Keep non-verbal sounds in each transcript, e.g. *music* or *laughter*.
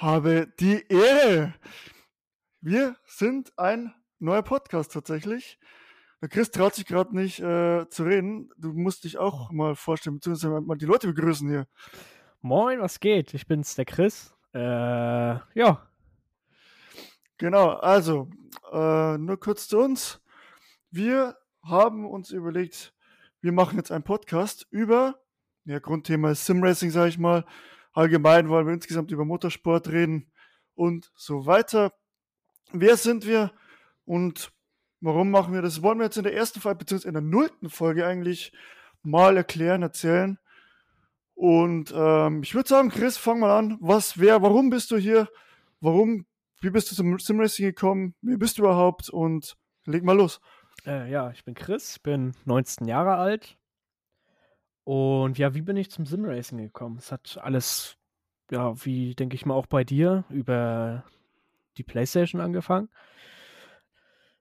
habe die Ehre. Wir sind ein neuer Podcast tatsächlich. Der Chris traut sich gerade nicht äh, zu reden. Du musst dich auch mal vorstellen, beziehungsweise mal die Leute begrüßen hier. Moin, was geht? Ich bin's, der Chris. Äh, ja. Genau, also, äh, nur kurz zu uns. Wir haben uns überlegt, wir machen jetzt einen Podcast über, ja, Grundthema ist Simracing, sage ich mal. Allgemein wollen wir insgesamt über Motorsport reden und so weiter. Wer sind wir und warum machen wir das? Wollen wir jetzt in der ersten Folge, beziehungsweise in der nullten Folge eigentlich mal erklären, erzählen. Und ähm, ich würde sagen, Chris, fang mal an. Was, wer, warum bist du hier? Warum, wie bist du zum Simracing gekommen? Wie bist du überhaupt? Und leg mal los. Äh, ja, ich bin Chris, bin 19 Jahre alt. Und ja, wie bin ich zum Simracing gekommen? Es hat alles, ja, wie denke ich mal auch bei dir, über die Playstation angefangen.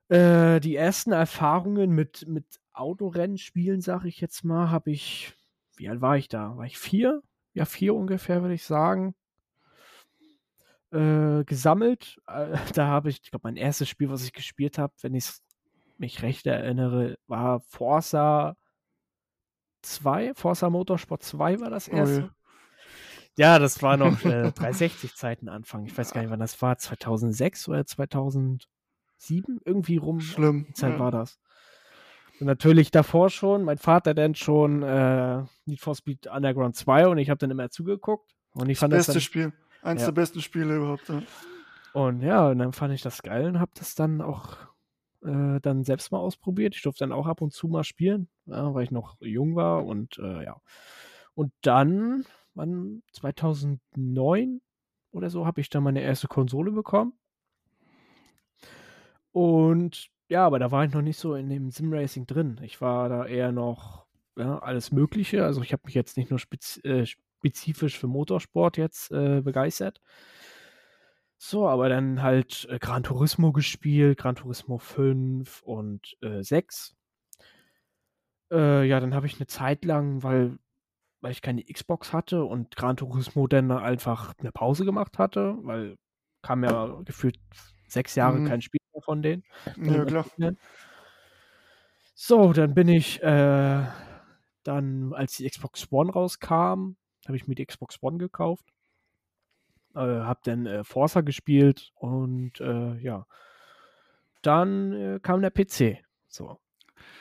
Äh, die ersten Erfahrungen mit, mit Autorennspielen, sage ich jetzt mal, habe ich, wie alt war ich da? War ich vier? Ja, vier ungefähr, würde ich sagen. Äh, gesammelt. Äh, *laughs* da habe ich, ich glaube, mein erstes Spiel, was ich gespielt habe, wenn ich mich recht erinnere, war Forza 2. Forza Motorsport 2 war das erste. Oh, ja. ja. das war noch äh, 360-Zeiten Anfang. Ich weiß gar nicht, wann das war. 2006 oder 2007? Irgendwie rum. Schlimm. Die Zeit ja. war das. Und natürlich davor schon. Mein Vater dann schon äh, Need for Speed Underground 2 und ich habe dann immer zugeguckt. Und ich das fand beste das dann, Spiel. Eins ja. der besten Spiele überhaupt. Ja. Und ja, und dann fand ich das geil und habe das dann auch äh, dann selbst mal ausprobiert. Ich durfte dann auch ab und zu mal spielen, ja, weil ich noch jung war und äh, ja. Und dann, wann 2009 oder so, habe ich dann meine erste Konsole bekommen. Und ja, aber da war ich noch nicht so in dem Simracing drin. Ich war da eher noch ja, alles Mögliche. Also ich habe mich jetzt nicht nur spez äh, spezifisch für Motorsport jetzt äh, begeistert, so, aber dann halt äh, Gran Turismo gespielt, Gran Turismo 5 und äh, 6. Äh, ja, dann habe ich eine Zeit lang, weil, weil ich keine Xbox hatte und Gran Turismo dann einfach eine Pause gemacht hatte, weil kam ja gefühlt sechs Jahre mhm. kein Spiel mehr von denen. Ja, klar. So, dann bin ich äh, dann, als die Xbox One rauskam, habe ich mir die Xbox One gekauft äh, habe dann äh, Forza gespielt und äh, ja, dann äh, kam der PC. So.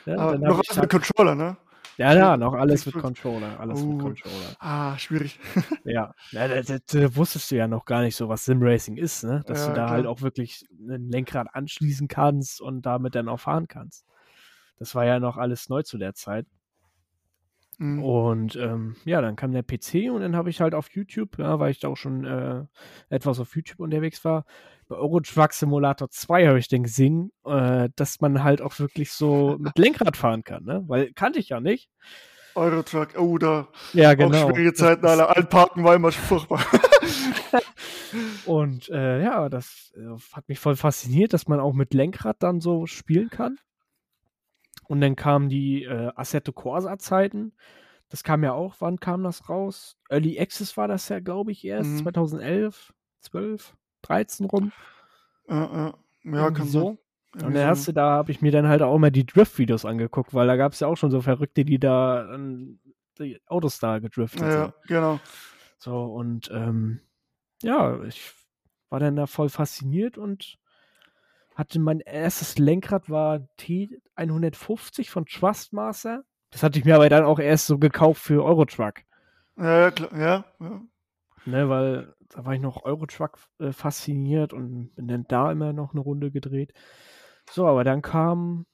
Ja, Aber noch alles mit Controller, ne? Ja, ja, noch alles mit Controller. Alles uh, mit Controller. Ah, schwierig. *laughs* ja, ja das, das, das, wusstest du ja noch gar nicht so, was Simracing ist, ne? Dass ja, du da klar. halt auch wirklich ein Lenkrad anschließen kannst und damit dann auch fahren kannst. Das war ja noch alles neu zu der Zeit. Mhm. Und ähm, ja, dann kam der PC und dann habe ich halt auf YouTube, ja, weil ich da auch schon äh, etwas auf YouTube unterwegs war, bei Euro Truck Simulator 2 habe ich den gesehen, äh, dass man halt auch wirklich so *laughs* mit Lenkrad fahren kann, ne? Weil kannte ich ja nicht. Euro Truck, oh, da. Ja, genau. Auch schwierige Zeiten, alle Einparken war immer furchtbar. *laughs* und äh, ja, das äh, hat mich voll fasziniert, dass man auch mit Lenkrad dann so spielen kann. Und dann kamen die äh, Assetto Corsa-Zeiten. Das kam ja auch, wann kam das raus? Early Access war das ja, glaube ich, erst mhm. 2011, 12, 13 rum. Ja, ja. ja kann so. Sein. Und der erste, da habe ich mir dann halt auch mal die Drift-Videos angeguckt, weil da gab es ja auch schon so Verrückte, die da ähm, die Autos da gedriftet ja, sind. Ja, genau. So, und ähm, ja, ich war dann da voll fasziniert und hatte mein erstes Lenkrad war T150 von Trustmaster. Das hatte ich mir aber dann auch erst so gekauft für Eurotruck. Ja, klar, ja, ja. Ne, weil da war ich noch Eurotruck äh, fasziniert und bin dann da immer noch eine Runde gedreht. So, aber dann kam,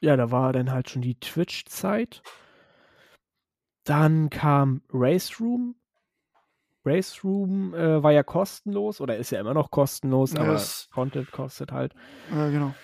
ja, da war dann halt schon die Twitch-Zeit. Dann kam Race Room, Race Room äh, war ja kostenlos oder ist ja immer noch kostenlos, aber yes. Content kostet halt. Ja, genau.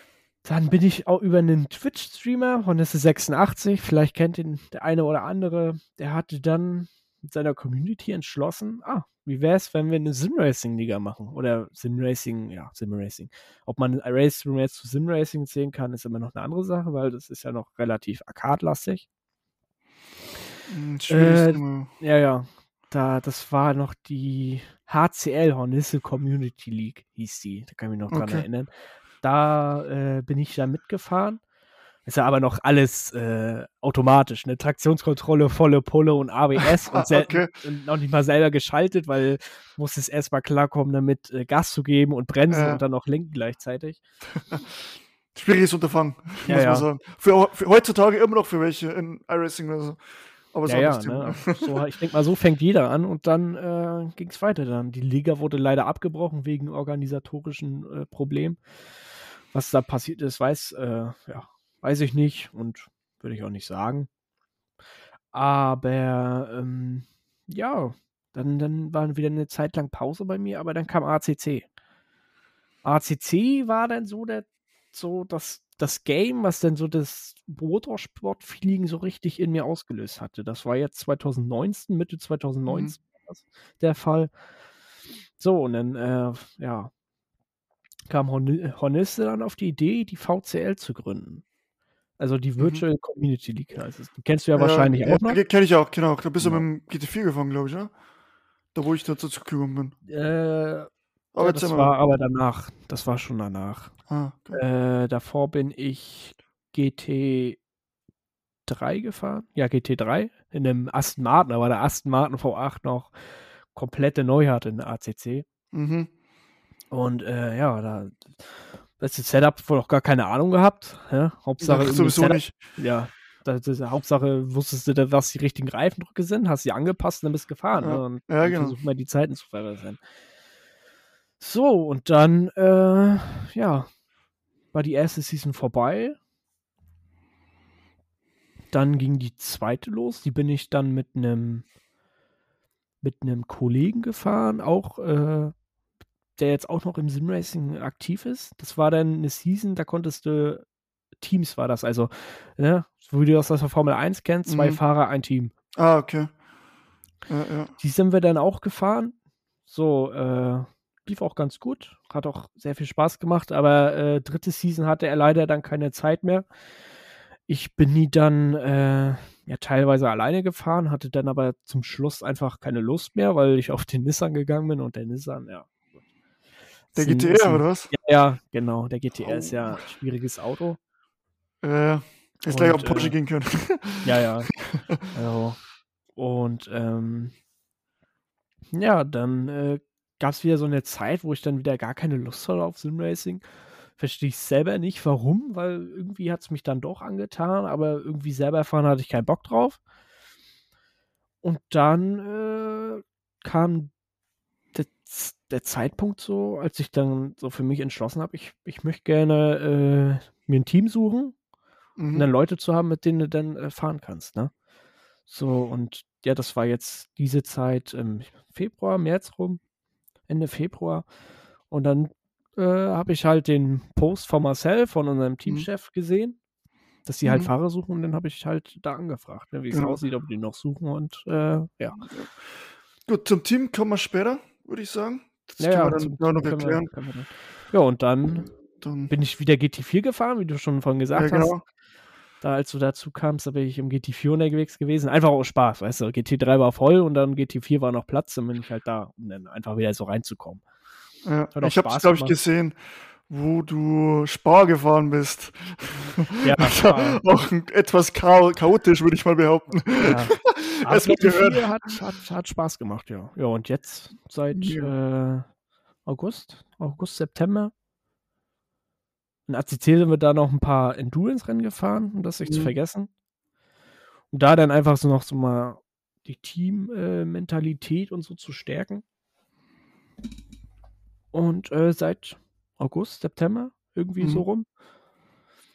Dann bin ich auch über einen Twitch-Streamer von S86, vielleicht kennt ihn der eine oder andere, der hatte dann mit seiner Community entschlossen, ah, wie wäre es, wenn wir eine Simracing-Liga machen? Oder Simracing, ja, Simracing. Ob man Race Room jetzt zu Simracing zählen kann, ist immer noch eine andere Sache, weil das ist ja noch relativ arcade-lastig. Hm. Äh, ja, ja. Da, das war noch die HCL, Hornisse Community League, hieß die. Da kann ich mich noch dran Okay. erinnern. Da äh, bin ich da mitgefahren. Ist ja aber noch alles äh, automatisch, ne? Traktionskontrolle, volle Pulle und ABS *laughs* und, Okay. und noch nicht mal selber geschaltet, weil muss es erstmal klarkommen, damit äh, Gas zu geben und bremsen Ja. und dann noch lenken gleichzeitig. *laughs* Schwieriges Unterfangen, Ja, muss ja. man sagen. Für, für heutzutage immer noch für welche in iRacing oder so. Aber ist Ja, auch ja, das Thema. ne? so, ich denke mal, so fängt jeder an und dann äh, ging es weiter. Dann die Liga wurde leider abgebrochen wegen organisatorischen äh, Problemen. Was da passiert ist, weiß, äh, ja, weiß ich nicht und würde ich auch nicht sagen. Aber ähm, ja, dann, dann war wieder eine Zeit lang Pause bei mir, aber dann kam ACC. ACC war dann so der, so das, das Game, was dann so das Motorsport-Feeling so richtig in mir ausgelöst hatte. Das war jetzt 2019, Mitte 2019 war das der Fall. So, und dann, äh, ja, kam Horni- Hornisse dann auf die Idee, die VCL zu gründen. Also die Mhm. Virtual Community League heißt es. Kennst du ja, wahrscheinlich ja, auch noch. Kenne ich auch, genau. Da bist du Genau. mit dem GT4 gefahren, glaube ich, ne? Da, wo ich dazu gekommen bin. Äh, Aber ja, das war aber danach. Das war schon danach. Ah, okay. Äh, davor bin ich GT3 gefahren. Ja, GT3 in einem Aston Martin, aber der Aston Martin V8 noch komplette Neuheit in der ACC. Mhm. Und äh, ja, da das Setup wohl auch gar keine Ahnung gehabt. Ja? Hauptsache Ach, sowieso Setup, nicht. Ja, das, das, Hauptsache wusstest du, was die richtigen Reifendrücke sind, hast sie angepasst und dann bist gefahren. Ja. Ne? Und Ja, dann genau. versuch mal die Zeiten zu verbessern. So, und dann, äh, ja, war die erste Season vorbei. Dann ging die zweite los. Die bin ich dann mit einem mit einem Kollegen gefahren, auch äh, der jetzt auch noch im Simracing aktiv ist. Das war dann eine Season, da konntest du Teams war das, also ne, so wie du das aus der Formel 1 kennst, zwei Mhm. Fahrer, ein Team. Ah, okay. Ja, ja. Die sind wir dann auch gefahren. So, äh, lief auch ganz gut, hat auch sehr viel Spaß gemacht, aber äh, dritte Season hatte er leider dann keine Zeit mehr. Ich bin nie dann äh, ja teilweise alleine gefahren, hatte dann aber zum Schluss einfach keine Lust mehr, weil ich auf den Nissan gegangen bin und der Nissan, ja. Der Ist ein- ist GTR, ein- oder was? Ja, ja, genau. Der GTR ist Oh. ja ein schwieriges Auto. Ja, ja. Jetzt gleich auf den Porsche äh, gehen können. Ja, ja. *laughs* also, und ähm, ja, dann äh, gab es wieder so eine Zeit, wo ich dann wieder gar keine Lust hatte auf Simracing. Verstehe ich selber nicht, warum, weil irgendwie hat es mich dann doch angetan, aber irgendwie selber fahren hatte ich keinen Bock drauf. Und dann äh, kam der, der Zeitpunkt so, als ich dann so für mich entschlossen habe, ich, ich möchte gerne äh, mir ein Team suchen und Mhm. dann Leute zu haben, mit denen du dann äh, fahren kannst, ne? So, und ja, das war jetzt diese Zeit im Februar, März rum, Ende Februar. Und dann äh, habe ich halt den Post von Marcel, von unserem Teamchef, gesehen, dass die halt Mhm. Fahrer suchen und dann habe ich halt da angefragt, ne, wie es Genau. aussieht, ob die noch suchen und äh, ja. Gut, zum Team kommen wir später, würde ich sagen. Das Ja, können wir dann noch wir- erklären. wir dann- Ja, und dann Dann, bin ich wieder GT4 gefahren, wie du schon von ja, gesagt hast. Da, als du dazu kamst, da bin ich im GT4 unterwegs gewesen. Einfach aus Spaß, weißt du. GT3 war voll und dann GT4 war noch Platz, dann bin ich halt da, um dann einfach wieder so reinzukommen. Ja. Hat Ich habe es, glaube ich, gesehen, wo du Spar gefahren bist. Ja, *laughs* Spar. auch etwas chao chaotisch, würde ich mal behaupten. Ja. *laughs* Gehört. GT4 hat, hat, hat Spaß gemacht, ja. Ja, und jetzt seit äh, August, August, September. In ACC sind wir da noch ein paar Endurance-Rennen gefahren, um das nicht zu Mhm. vergessen. Und da dann einfach so noch so mal die Team-Mentalität und so zu stärken. Und äh, seit August, September, irgendwie Mhm. so rum,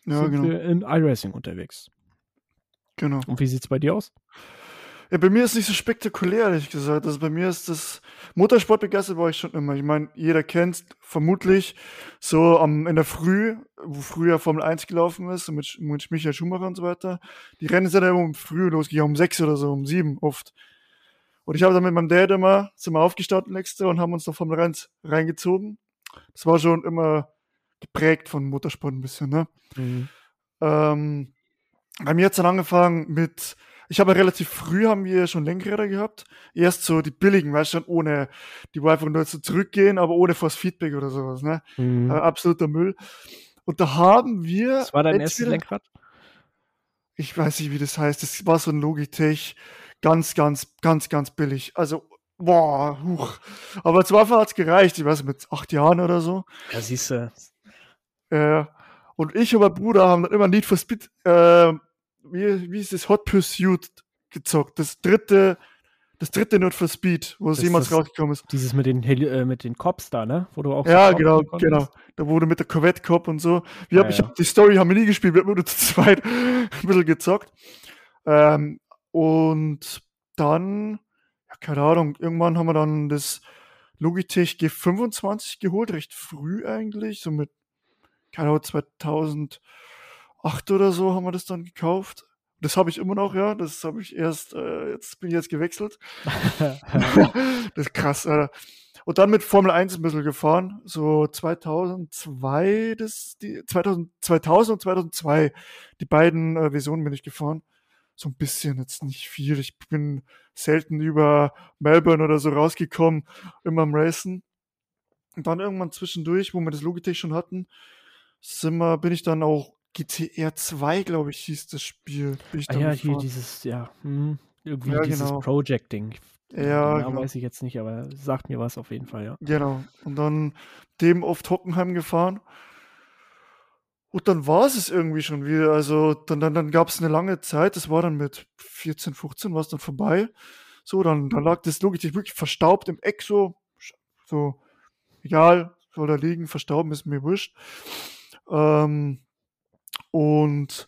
Ja, sind genau. wir in iRacing unterwegs. genau. Und wie sieht's bei dir aus? Ja, bei mir ist nicht so spektakulär, ehrlich gesagt. Also bei mir ist das Motorsport begeistert war ich schon immer. Ich meine, jeder kennt vermutlich so am, in der Früh, wo früher Formel 1 gelaufen ist, mit, mit Michael Schumacher und so weiter. Die Rennen sind ja immer um früh losgegangen, um sechs oder so, um sieben oft. Und ich habe dann mit meinem Dad immer, sind wir aufgestanden extra und haben uns noch Formel 1 reingezogen. Das war schon immer geprägt von Motorsport ein bisschen, ne? Ähm, bei mir hat es dann angefangen mit, ich habe ja relativ früh haben wir schon Lenkräder gehabt. Erst so die billigen, weißt du, schon ohne, die wo einfach nur so zurückgehen, aber ohne Force Feedback oder sowas, ne? Mhm. Äh, absoluter Müll. Und da haben wir. Was war dein erstes Lenkrad? Ich weiß nicht, wie das heißt. Das war so ein Logitech. Ganz, ganz, ganz, ganz billig. Also, boah, huch. Aber zwar hat es gereicht. Ich weiß mit acht Jahren oder so. Ja, siehst du. Äh, und ich und mein Bruder haben dann immer Need for Speed, äh, wie, wie ist das, Hot Pursuit gezockt. Das dritte, das dritte Need for Speed, wo es jemals das- rausgekommen ist. Dieses mit den, Heli äh, mit den Cops da, ne? Wo du auch so Ja, Cops genau, genau. Da wurde mit der Corvette Cop und so. Wir Ja, hab, ich ja. hab, die Story haben wir nie gespielt, wir haben nur zu zweit *laughs* ein bisschen gezockt. Ähm, und dann, ja, keine Ahnung, irgendwann haben wir dann das Logitech G25 geholt, recht früh eigentlich, so mit, keine Ahnung, 2008 oder so haben wir das dann gekauft. Das habe ich immer noch, ja. Das habe ich erst, äh, jetzt bin ich jetzt gewechselt. *laughs* das ist krass, Alter. Und dann mit Formel 1 ein bisschen gefahren, so 2002, das, die, 2000, 2000 und 2002, die beiden äh, Versionen bin ich gefahren. So ein bisschen, jetzt nicht viel. Ich bin selten über Melbourne oder so rausgekommen, immer am Racen. Und dann irgendwann zwischendurch, wo wir das Logitech schon hatten, sind wir, bin ich dann auch GTR 2, glaube ich, hieß das Spiel. Ah ja, hier gefahren. dieses, ja, hm, irgendwie Ja, dieses genau. Project-Ding. Ja, genau. weiß ich jetzt nicht, aber sagt mir was auf jeden Fall, ja. Genau. Und dann dem oft Hockenheim gefahren. Und dann war es es irgendwie schon wieder. Also dann, dann, dann gab es eine lange Zeit, das war dann mit 14, 15, war es dann vorbei. So, dann, dann lag das Logitech wirklich verstaubt im Eck so. So, egal, soll da liegen, verstauben ist mir wurscht. Ähm, und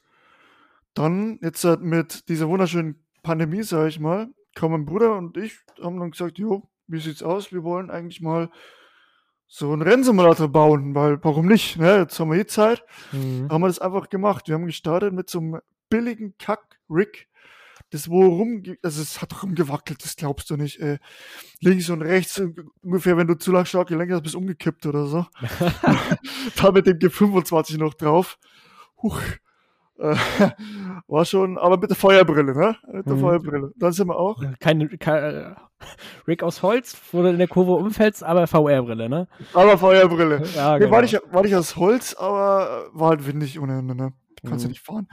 dann, jetzt halt mit dieser wunderschönen Pandemie, sage ich mal, kam mein Bruder und ich, haben dann gesagt, jo, wie sieht's aus? Wir wollen eigentlich mal so einen Rennsimulator bauen, weil warum nicht? Ne? Jetzt haben wir eh Zeit. Mhm. Haben wir das einfach gemacht. Wir haben gestartet mit so einem billigen Kack-Rig, das wo rum, also es hat rumgewackelt, das glaubst du nicht. Ey. Links und rechts, ungefähr, wenn du zu lang stark gelenkt hast, bist du umgekippt oder so. *laughs* *laughs* da mit dem G25 noch drauf. Huch. Äh, war schon, aber mit der Feuerbrille, ne? Mit der Mhm. Feuerbrille. Dann sind wir auch. Keine, keine Rick aus Holz, wo du in der Kurve umfällst, aber VR-Brille, ne? Aber Feuerbrille. *laughs* Ja, Nee, war, nicht, war nicht aus Holz, aber äh, war halt windig ohne Ende, ne? Kannst ja Mhm. nicht fahren.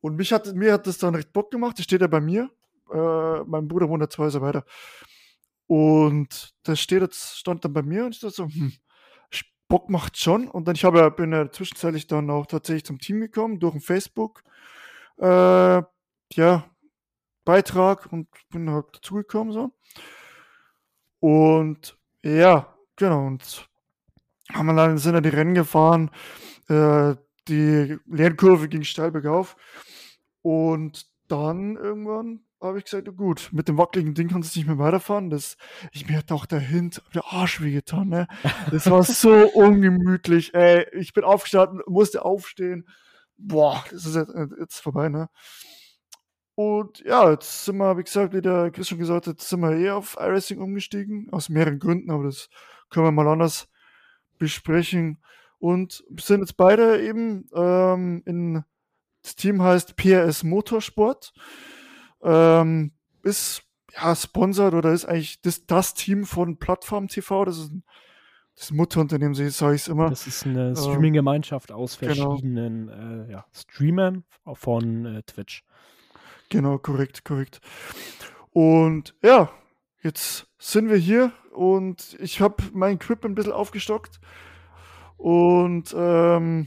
Und mich hat, mir hat das dann recht Bock gemacht. Das steht ja bei mir. Äh, mein Bruder wohnt ja zwei Häuser weiter. Und das steht jetzt, stand dann bei mir und ich dachte so, hm, Bock macht schon. Und dann, ich habe bin ja zwischenzeitlich dann auch tatsächlich zum Team gekommen, durch ein Facebook, äh, ja, Beitrag und bin halt dazugekommen, so. Und ja, genau, und haben wir dann, sind dann die Rennen gefahren, äh, die Lernkurve ging steil bergauf. Und dann irgendwann habe ich gesagt, gut, mit dem wackeligen Ding kannst du nicht mehr weiterfahren. Das, ich mir hat auch dahinter der Arsch wehgetan, ne? Das war *laughs* so ungemütlich, ey. Ich bin aufgestanden, musste aufstehen. Boah, das ist jetzt, jetzt vorbei, ne? Und ja, jetzt sind wir, wie gesagt, wie der Chris schon gesagt hat, jetzt sind wir eh auf iRacing umgestiegen, aus mehreren Gründen, aber das können wir mal anders besprechen. Und sind jetzt beide eben ähm, in, das Team heißt PRS Motorsport. Ähm, ist ja sponsert oder ist eigentlich das, das Team von Plattform TV. Das ist ein das Mutterunternehmen, so sage ich es immer. Das ist eine Streaming-Gemeinschaft aus genau. verschiedenen äh, ja, Streamern von äh, Twitch. Genau, korrekt, korrekt. Und ja, jetzt sind wir hier und ich habe mein Equipment ein bisschen aufgestockt. Und ähm,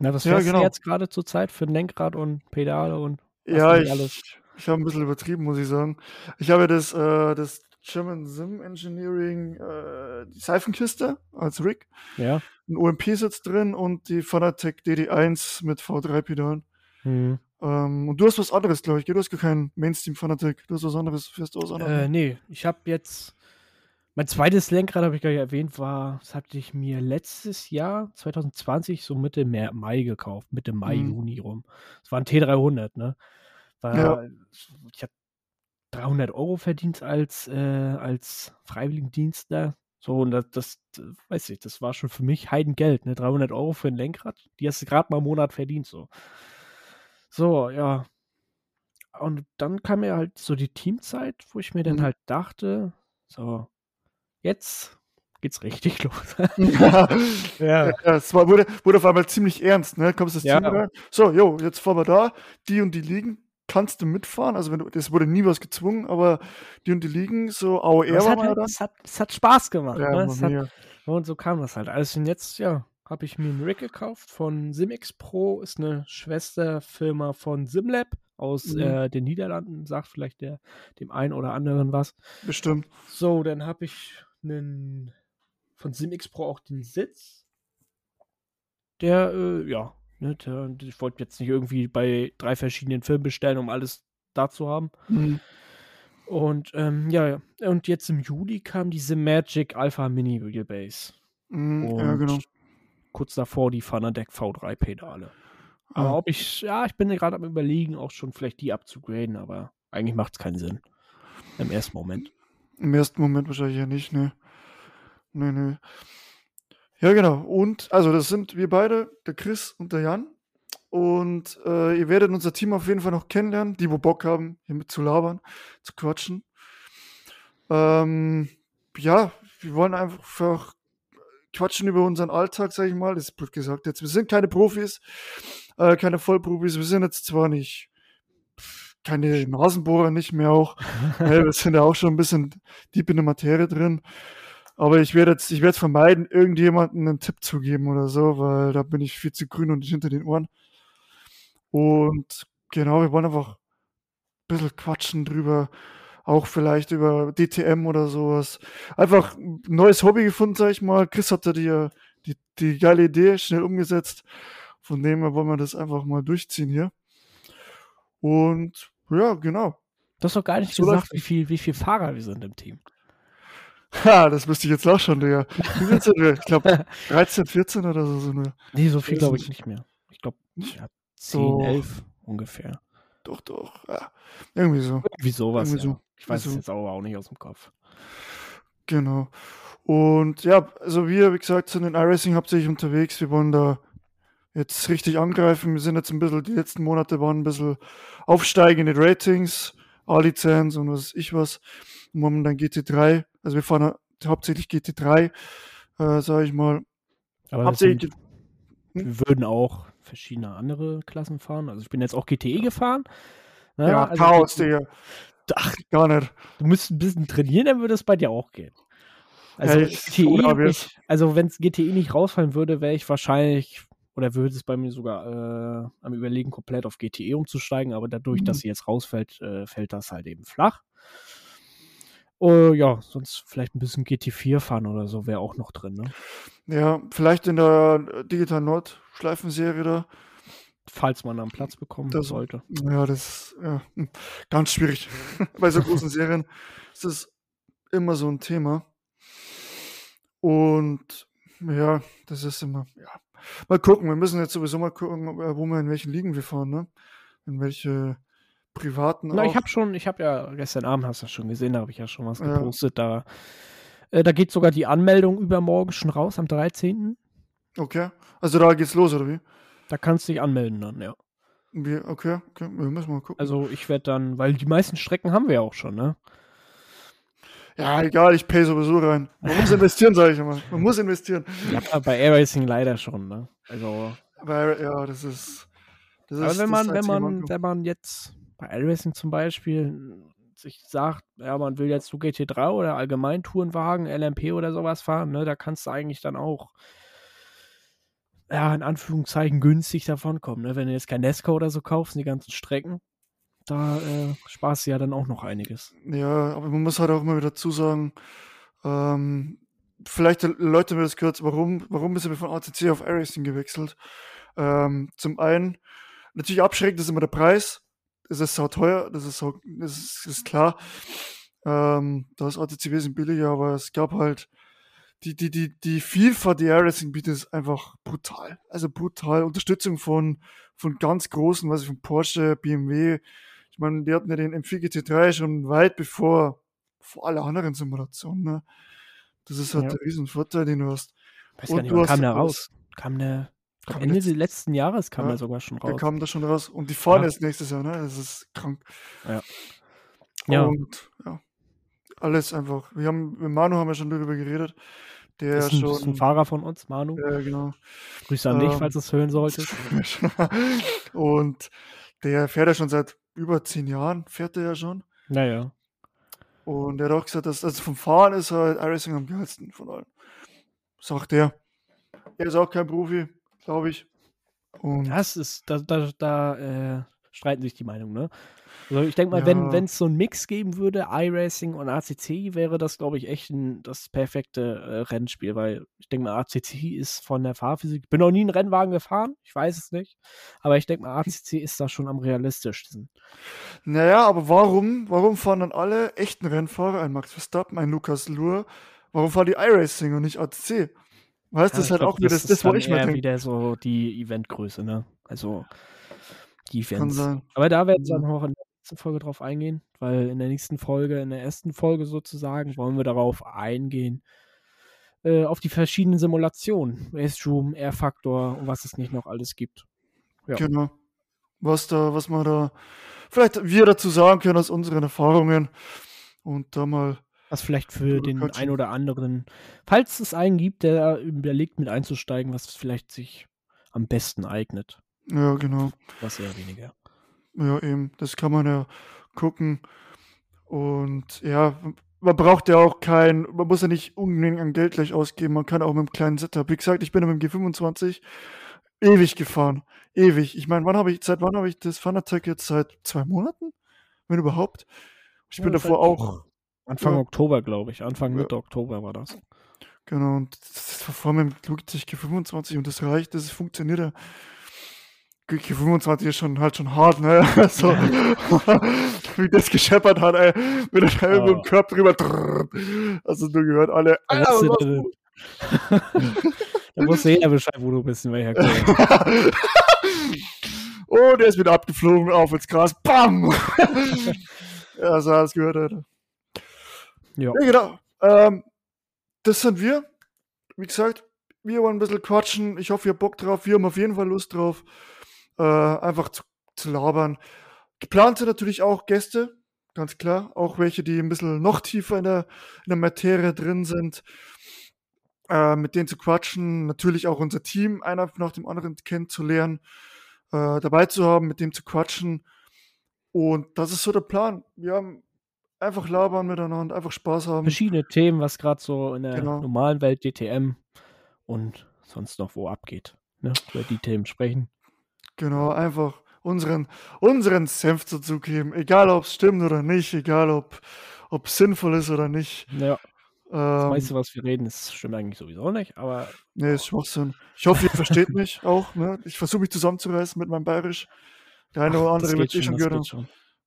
Na, was ja, fährst genau. du jetzt gerade zur Zeit für ein Lenkrad und Pedale und ja, ich, alles? Ich habe ein bisschen übertrieben, muss ich sagen. Ich habe ja das, äh, das German Sim Engineering, äh, die Seifenkiste als Rig, Ja. ein OMP-Sitz drin und die Fanatec DD1 mit V3-Pedalen. Hm. Ähm, und du hast was anderes, glaube ich. Du hast gar keinen Mainstream Fanatec. Du hast was anderes. Fährst du aus anderem? Äh, nee, ich habe jetzt mein zweites Lenkrad, habe ich gar nicht erwähnt, war, das hatte ich mir letztes Jahr, 2020, so Mitte Mai gekauft, Mitte Mai, Mhm. Juni rum. Das war ein T300, ne? War, Ja. Ich habe 300 Euro verdient als, äh, als Freiwilligendienstler. So, und das, das, weiß ich, das war schon für mich Heidengeld, ne? 300 Euro für ein Lenkrad, die hast du gerade mal im Monat verdient, so. So, ja. und dann kam ja halt so die Teamzeit, wo ich mir dann Mhm. halt dachte, so, jetzt geht's richtig *laughs* los. *laughs* Ja, Ja. ja, es war, wurde, wurde auf einmal ziemlich ernst, ne? Kommst das Ja. Team rein? So, jo, jetzt fahren wir da, die und die liegen, kannst du mitfahren? Also wenn du, es wurde nie was gezwungen, aber die und die liegen, so AOR es, hat halt, es, hat, es hat Spaß gemacht. Ja, ne? Es hat, und so kam das halt. Also jetzt, ja, habe ich mir einen Rig gekauft von Simix Pro, ist eine Schwesterfirma von Simlab aus Mhm. äh, den Niederlanden, sagt vielleicht der, dem einen oder anderen was. Bestimmt. So, dann habe ich einen von Simix Pro auch den Sitz. Der, äh, ja, ne, ich wollte jetzt nicht irgendwie bei drei verschiedenen Firmen bestellen, um alles da zu haben. Mhm. Und ähm, ja, und jetzt im Juli kam diese Magic Alpha Mini Wheelbase. Mhm, ja, genau. kurz davor die Fanatec V3 Pedale. Aber Ah, ob ich, ja, ich bin gerade am überlegen, auch schon vielleicht die abzugraden, aber eigentlich macht es keinen Sinn. Im ersten Moment. Im ersten Moment wahrscheinlich ja nicht, ne. Ne, ne. Ja, genau. Und, also das sind wir beide, der Chris und der Jan. Und äh, ihr werdet unser Team auf jeden Fall noch kennenlernen, die, wo Bock haben, hier mit zu labern, zu quatschen. Ähm, ja, wir wollen einfach quatschen über unseren Alltag, sag ich mal. Das ist blöd gesagt jetzt. Wir sind keine Profis, äh, keine Vollprofis. Wir sind jetzt zwar nicht keine Nasenbohrer, nicht mehr auch. *laughs* Ja, wir sind ja auch schon ein bisschen deep in der Materie drin. Aber ich werde jetzt, ich werde vermeiden, irgendjemandem einen Tipp zu geben oder so, weil da bin ich viel zu grün und hinter den Ohren. Und genau, wir wollen einfach ein bisschen quatschen drüber, auch vielleicht über DTM oder sowas. Einfach ein neues Hobby gefunden, sag ich mal. Chris hatte die, die, die geile Idee schnell umgesetzt. Von dem her wollen wir das einfach mal durchziehen hier. Und ja, genau. Du hast doch gar nicht So gesagt, wie viel, wie viel Fahrer wir sind im Team. Ha, das wüsste ich jetzt auch schon, Digga. Wie sind wir? Ich glaube 13, 14 oder so sind wir. Nee, so viel glaube ich nicht. mehr. Ich glaube, Nicht? ja, 10, Doch. 11 ungefähr. Doch, doch. Ja. Irgendwie so. Irgendwie sowas. Irgendwie ja. so. Ich weiß es jetzt aber auch nicht aus dem Kopf. Genau. Und ja, also wir, wie gesagt, sind in iRacing hauptsächlich unterwegs. Wir wollen da jetzt richtig angreifen. Wir sind jetzt ein bisschen, die letzten Monate waren ein bisschen aufsteigende Ratings, A-Lizenz und was weiß ich was. Momentan GT3. Also wir fahren hauptsächlich GT3, äh, sage ich mal. Aber Hauptsächlich sind, wir würden auch verschiedene andere Klassen fahren. Also ich bin jetzt auch GTE gefahren. Ne? ja, also Chaos, Digga. Ach, Gar nicht. du müsst ein bisschen trainieren, dann würde es bei dir auch gehen. Also GTE, wir- nicht, also wenn es GTE nicht rausfallen würde, wäre ich wahrscheinlich oder würde es bei mir sogar äh, am überlegen, komplett auf GTE umzusteigen, aber dadurch, Mhm. dass sie jetzt rausfällt, äh, fällt das halt eben flach. Oh, ja, sonst vielleicht ein bisschen GT4 fahren oder so wäre auch noch drin, ne? Ja, vielleicht in der äh, Digital Nord Schleifenserie da. Falls man einen Platz bekommen Das- sollte. Ja, das ist ja, hm, ganz schwierig. *laughs* Bei so großen Serien ist das immer so ein Thema. Und ja, das ist immer, ja. Mal gucken, wir müssen jetzt sowieso mal gucken, äh, wo wir in welchen Ligen wir fahren, ne? In welche privaten Na, ich auch. habe schon, ich habe ja gestern Abend, hast du das schon gesehen, da habe ich ja schon was Ja. gepostet. Da, äh, da geht sogar die Anmeldung übermorgen schon raus, am 13. Okay. Also da geht's los, oder wie? Da kannst du dich anmelden dann, ja. okay, okay, wir müssen mal gucken. Also ich werde dann, weil die meisten Strecken haben wir ja auch schon, ne? ja, egal, ich pay sowieso rein. Man muss investieren, sage ich immer. Man muss investieren. Ja, bei Air Racing leider schon, ne? Also, Weil, ja, das ist. Das aber ist wenn man, wenn man, wenn man jetzt bei Air Racing zum Beispiel sich sagt, ja, man will jetzt so GT3 oder allgemein Tourenwagen, LMP oder sowas fahren, ne, da kannst du eigentlich dann auch ja, in Anführungszeichen günstig davon kommen, ne? Wenn du jetzt kein Nesca oder so kaufst, die ganzen Strecken, da äh, sparst du ja dann auch noch einiges. Ja, aber man muss halt auch immer wieder dazu sagen, ähm, vielleicht Leute mir das gehört, warum, warum bist du von ATC auf iRacing gewechselt? Ähm, zum einen, natürlich abschreckend ist immer der Preis. Es ist sau teuer, das ist, sau, das ist, ist klar. Ähm, da ist ATC wesentlich billiger, aber es gab halt die, die, die, die Vielfalt, die iRacing bietet, ist einfach brutal. Also brutal. Unterstützung von, von ganz großen, was ich von Porsche, BMW. Ich meine, die hatten ja den M4 GT3 schon weit bevor vor alle anderen Simulationen. Ne? Das ist halt Ja. der riesen Vorteil, den du hast. Weiß Und gar nicht, du wann hast kam der alles. raus? Kam der Ende des letzten Jahres kam ja, er sogar schon raus. Der kam da schon raus. Und die fahren ja. jetzt nächstes Jahr, ne? Das ist krank. Ja. ja. Und ja, alles einfach. Wir haben, mit Manu haben wir schon darüber geredet. Der ist ein, schon, ist ein Fahrer von uns, Manu. Ja, genau. Grüße an ähm, dich, falls du es hören solltest. *laughs* und der fährt ja schon seit über zehn Jahren, fährt er ja schon. Naja. Und er hat auch gesagt, dass also vom Fahren ist halt iRacing am geilsten von allen. Sagt er. Er ist auch kein Profi, glaube ich. Und das ist, da, da, da äh, streiten sich die Meinungen, ne? Also ich denke mal, ja. wenn es so einen Mix geben würde, iRacing und ACC, wäre das, glaube ich, echt ein, das perfekte äh, Rennspiel, weil ich denke mal, ACC ist von der Fahrphysik, ich bin noch nie einen Rennwagen gefahren, ich weiß es nicht, aber ich denke mal, ACC ist da schon am realistischsten. Naja, aber warum, warum fahren dann alle echten Rennfahrer, ein Max Verstappen, ein Lukas Luhr, warum fahren die iRacing und nicht ACC? Weißt du, ja, das ist halt glaub, auch wieder das, das, wo ich mir denke. wieder so die Eventgröße, ne? Also die Events. Aber da werden wir dann auch in der nächsten Folge drauf eingehen, weil in der nächsten Folge, in der ersten Folge sozusagen, wollen wir darauf eingehen, äh, auf die verschiedenen Simulationen. Airstream, Air-Faktor und was es nicht noch alles gibt. Ja. Genau. Was da, was man da, vielleicht wir dazu sagen können aus unseren Erfahrungen und da mal was vielleicht für den einen oder anderen, falls es einen gibt, der überlegt, mit einzusteigen, was vielleicht sich am besten eignet. Ja, genau. Was eher weniger. Ja, eben. Das kann man ja gucken. Und ja, man braucht ja auch kein, man muss ja nicht unbedingt an Geld gleich ausgeben. Man kann auch mit einem kleinen Setup. Wie gesagt, ich bin mit dem G25 ewig gefahren. Ewig. Ich meine, wann habe ich, seit wann habe ich das Fun-Attack jetzt? Seit zwei Monaten? Wenn überhaupt. Ich ja, bin davor auch Anfang ja. Oktober, glaube ich. Anfang Mitte ja. Oktober war das. Genau, und das war vor allem Logitech G25 und das reicht, das funktioniert ja. G25 ist schon halt schon hart, ne? *laughs* So, *laughs* wie das gescheppert hat, ey, mit der Helm oh. im Körper drüber. Also du gehört alle. Alter, *laughs* da wusste jeder Bescheid, wo du bist, in welcher Oh, der ist wieder abgeflogen, auf ins Gras. Bam! ja, so hat es gehört, Alter. Ja. ja genau. Ähm, das sind wir. Wie gesagt, wir wollen ein bisschen quatschen. Ich hoffe, ihr habt Bock drauf. Wir haben auf jeden Fall Lust drauf, äh, einfach zu, zu labern. Geplant sind natürlich auch Gäste, ganz klar. Auch welche, die ein bisschen noch tiefer in der, in der Materie drin sind. Äh, mit denen zu quatschen. Natürlich auch unser Team, einer nach dem anderen kennenzulernen. Äh, dabei zu haben, mit dem zu quatschen. Und das ist so der Plan. Wir haben Einfach labern miteinander, einfach Spaß haben. Verschiedene Themen, was gerade so in der genau. normalen Welt DTM und sonst noch wo abgeht. Ne? Über die Themen sprechen. Genau, einfach unseren, unseren Senf dazugeben. Egal, ob es stimmt oder nicht, egal, ob es sinnvoll ist oder nicht. Ja. Das ähm, meiste, was wir reden, das stimmt eigentlich sowieso nicht, aber. Nee, ist Schwachsinn. Ich hoffe, ihr versteht *laughs* mich auch. Ne? Ich versuche mich zusammenzureißen mit meinem Bayerisch. Der eine Ach, oder andere wird eh schon gehört.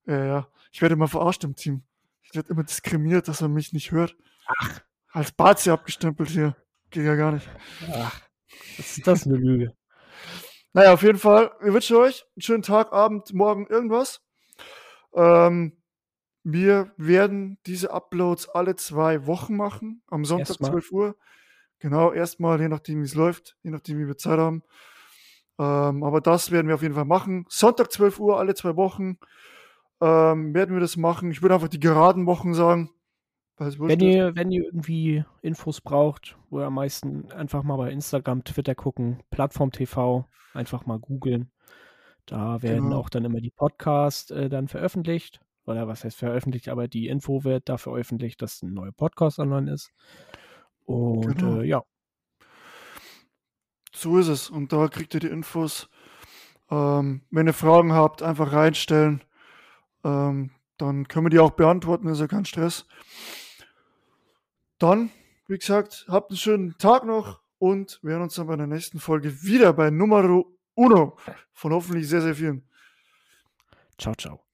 Ja, ja. Ich werde immer verarscht im Team. Ich werde immer diskriminiert, dass er mich nicht hört. Ach. Als Bazi abgestempelt hier. Geht ja gar nicht. Ach, was ist das eine Lüge? Naja, auf jeden Fall, wir wünschen euch einen schönen Tag, Abend, morgen, irgendwas. Ähm, wir werden diese Uploads alle zwei Wochen machen, am Sonntag erstmal. 12 Uhr. Genau, erstmal, je nachdem, wie es läuft, je nachdem, wie wir Zeit haben. Ähm, aber das werden wir auf jeden Fall machen. Sonntag 12 Uhr, alle zwei Wochen ähm, werden wir das machen. Ich würde einfach die geraden Wochen sagen. Wenn ihr, wenn ihr irgendwie Infos braucht, wo ihr am meisten einfach mal bei Instagram, Twitter gucken, Plattform TV, einfach mal googeln. Da werden genau. auch dann immer die Podcasts äh, dann veröffentlicht. Oder was heißt veröffentlicht, aber die Info wird da veröffentlicht, dass ein neuer Podcast online ist. Und genau. äh, ja. So ist es. Und da kriegt ihr die Infos. Ähm, wenn ihr Fragen habt, einfach reinstellen. Ähm, dann können wir die auch beantworten, ist ja kein Stress. Dann, wie gesagt, habt einen schönen Tag noch und wir hören uns dann bei der nächsten Folge wieder bei Numero Uno von hoffentlich sehr, sehr vielen. Ciao, ciao.